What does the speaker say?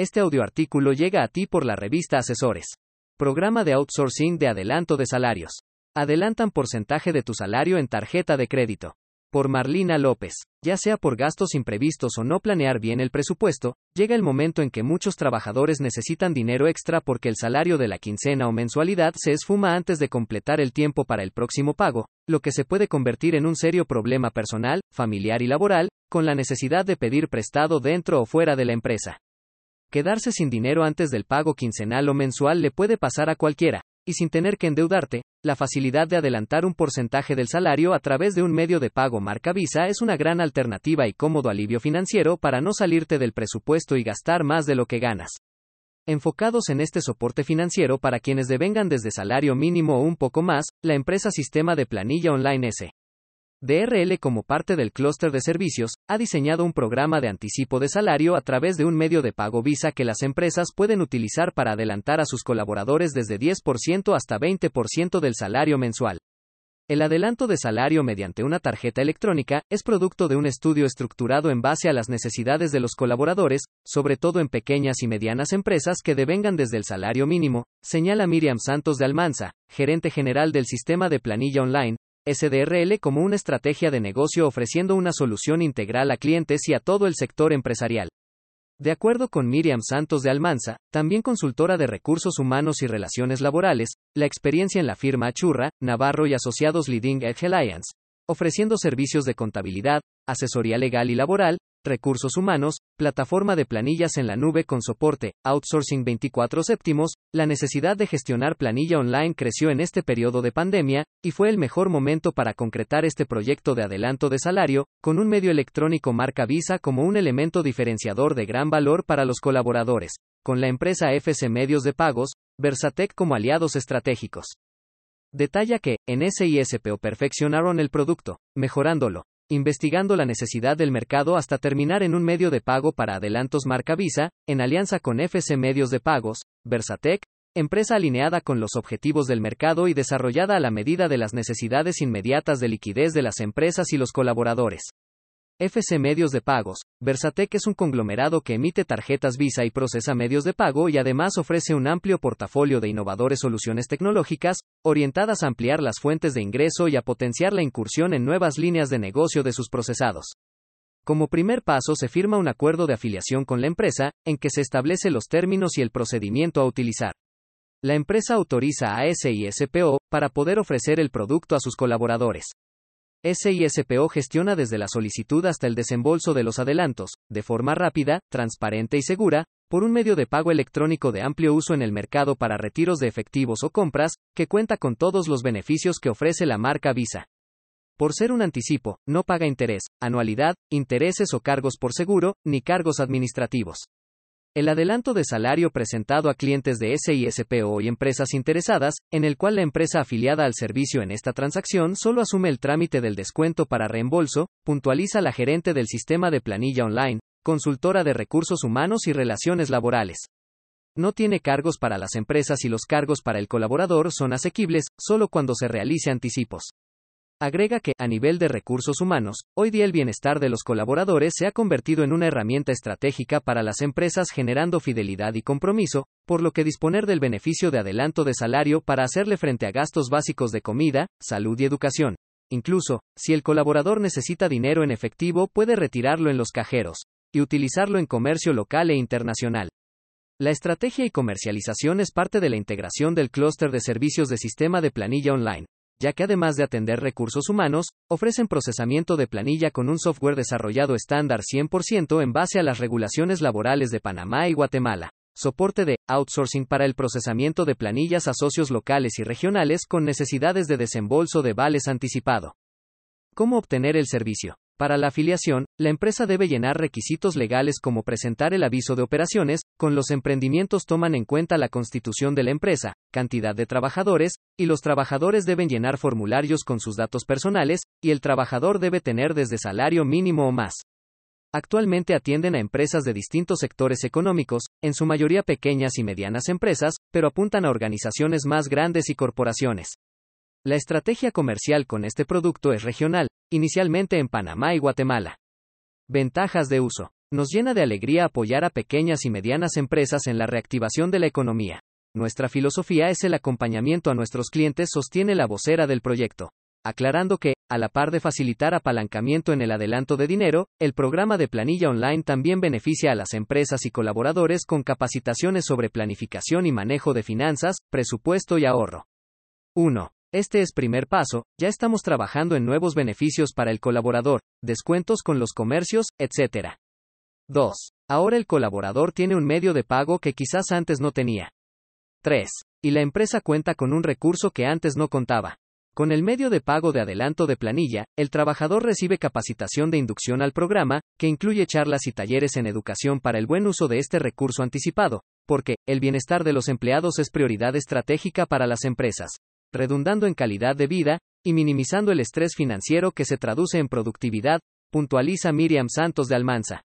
Este audioartículo llega a ti por la revista Asesores. Programa de outsourcing de adelanto de salarios. Adelantan porcentaje de tu salario en tarjeta de crédito. Por Marlina López. Ya sea por gastos imprevistos o no planear bien el presupuesto, llega el momento en que muchos trabajadores necesitan dinero extra porque el salario de la quincena o mensualidad se esfuma antes de completar el tiempo para el próximo pago, lo que se puede convertir en un serio problema personal, familiar y laboral, con la necesidad de pedir prestado dentro o fuera de la empresa. Quedarse sin dinero antes del pago quincenal o mensual le puede pasar a cualquiera, y sin tener que endeudarte, la facilidad de adelantar un porcentaje del salario a través de un medio de pago marca Visa es una gran alternativa y cómodo alivio financiero para no salirte del presupuesto y gastar más de lo que ganas. Enfocados en este soporte financiero para quienes devengan desde salario mínimo o un poco más, la empresa Sistema de Planilla Online S. DRL como parte del clúster de servicios, ha diseñado un programa de anticipo de salario a través de un medio de pago Visa que las empresas pueden utilizar para adelantar a sus colaboradores desde 10% hasta 20% del salario mensual. El adelanto de salario mediante una tarjeta electrónica es producto de un estudio estructurado en base a las necesidades de los colaboradores, sobre todo en pequeñas y medianas empresas que devengan desde el salario mínimo, señala Miriam Santos de Almanza, gerente general del sistema de planilla online, SDRL como una estrategia de negocio ofreciendo una solución integral a clientes y a todo el sector empresarial. De acuerdo con Miriam Santos de Almanza, también consultora de recursos humanos y relaciones laborales, la experiencia en la firma Achurra, Navarro y Asociados Leading Edge Alliance, ofreciendo servicios de contabilidad, asesoría legal y laboral, recursos humanos, plataforma de planillas en la nube con soporte, outsourcing 24 séptimos, la necesidad de gestionar planilla online creció en este periodo de pandemia, y fue el mejor momento para concretar este proyecto de adelanto de salario, con un medio electrónico marca Visa como un elemento diferenciador de gran valor para los colaboradores, con la empresa FC Medios de Pagos, Versatec como aliados estratégicos. Detalla que, en SISPO perfeccionaron el producto, mejorándolo, investigando la necesidad del mercado hasta terminar en un medio de pago para adelantos marca Visa, en alianza con FC Medios de Pagos, Versatec, empresa alineada con los objetivos del mercado y desarrollada a la medida de las necesidades inmediatas de liquidez de las empresas y los colaboradores. FC Medios de Pagos. Versatec es un conglomerado que emite tarjetas Visa y procesa medios de pago y además ofrece un amplio portafolio de innovadores soluciones tecnológicas, orientadas a ampliar las fuentes de ingreso y a potenciar la incursión en nuevas líneas de negocio de sus procesados. Como primer paso se firma un acuerdo de afiliación con la empresa, en que se establece los términos y el procedimiento a utilizar. La empresa autoriza a SISPO para poder ofrecer el producto a sus colaboradores. SISPO gestiona desde la solicitud hasta el desembolso de los adelantos, de forma rápida, transparente y segura, por un medio de pago electrónico de amplio uso en el mercado para retiros de efectivos o compras, que cuenta con todos los beneficios que ofrece la marca Visa. Por ser un anticipo, no paga interés, anualidad, intereses o cargos por seguro, ni cargos administrativos. El adelanto de salario presentado a clientes de SISPO y empresas interesadas, en el cual la empresa afiliada al servicio en esta transacción solo asume el trámite del descuento para reembolso, puntualiza la gerente del sistema de planilla online, consultora de recursos humanos y relaciones laborales. No tiene cargos para las empresas y los cargos para el colaborador son asequibles, solo cuando se realice anticipos. Agrega que, a nivel de recursos humanos, hoy día el bienestar de los colaboradores se ha convertido en una herramienta estratégica para las empresas generando fidelidad y compromiso, por lo que disponer del beneficio de adelanto de salario para hacerle frente a gastos básicos de comida, salud y educación. Incluso, si el colaborador necesita dinero en efectivo, puede retirarlo en los cajeros y utilizarlo en comercio local e internacional. La estrategia y comercialización es parte de la integración del clúster de servicios de sistema de planilla online ya que además de atender recursos humanos, ofrecen procesamiento de planilla con un software desarrollado estándar 100% en base a las regulaciones laborales de Panamá y Guatemala. Soporte de outsourcing para el procesamiento de planillas a socios locales y regionales con necesidades de desembolso de vales anticipado. ¿Cómo obtener el servicio? Para la afiliación, la empresa debe llenar requisitos legales como presentar el aviso de operaciones, con los emprendimientos toman en cuenta la constitución de la empresa, cantidad de trabajadores, y los trabajadores deben llenar formularios con sus datos personales, y el trabajador debe tener desde salario mínimo o más. Actualmente atienden a empresas de distintos sectores económicos, en su mayoría pequeñas y medianas empresas, pero apuntan a organizaciones más grandes y corporaciones. La estrategia comercial con este producto es regional, inicialmente en Panamá y Guatemala. Ventajas de uso. Nos llena de alegría apoyar a pequeñas y medianas empresas en la reactivación de la economía. Nuestra filosofía es el acompañamiento a nuestros clientes, sostiene la vocera del proyecto. Aclarando que, a la par de facilitar apalancamiento en el adelanto de dinero, el programa de planilla online también beneficia a las empresas y colaboradores con capacitaciones sobre planificación y manejo de finanzas, presupuesto y ahorro. 1. Este es primer paso, ya estamos trabajando en nuevos beneficios para el colaborador, descuentos con los comercios, etc. 2. Ahora el colaborador tiene un medio de pago que quizás antes no tenía. 3. Y la empresa cuenta con un recurso que antes no contaba. Con el medio de pago de adelanto de planilla, el trabajador recibe capacitación de inducción al programa, que incluye charlas y talleres en educación para el buen uso de este recurso anticipado, porque, el bienestar de los empleados es prioridad estratégica para las empresas, redundando en calidad de vida, y minimizando el estrés financiero que se traduce en productividad, puntualiza Miriam Santos de Almanza.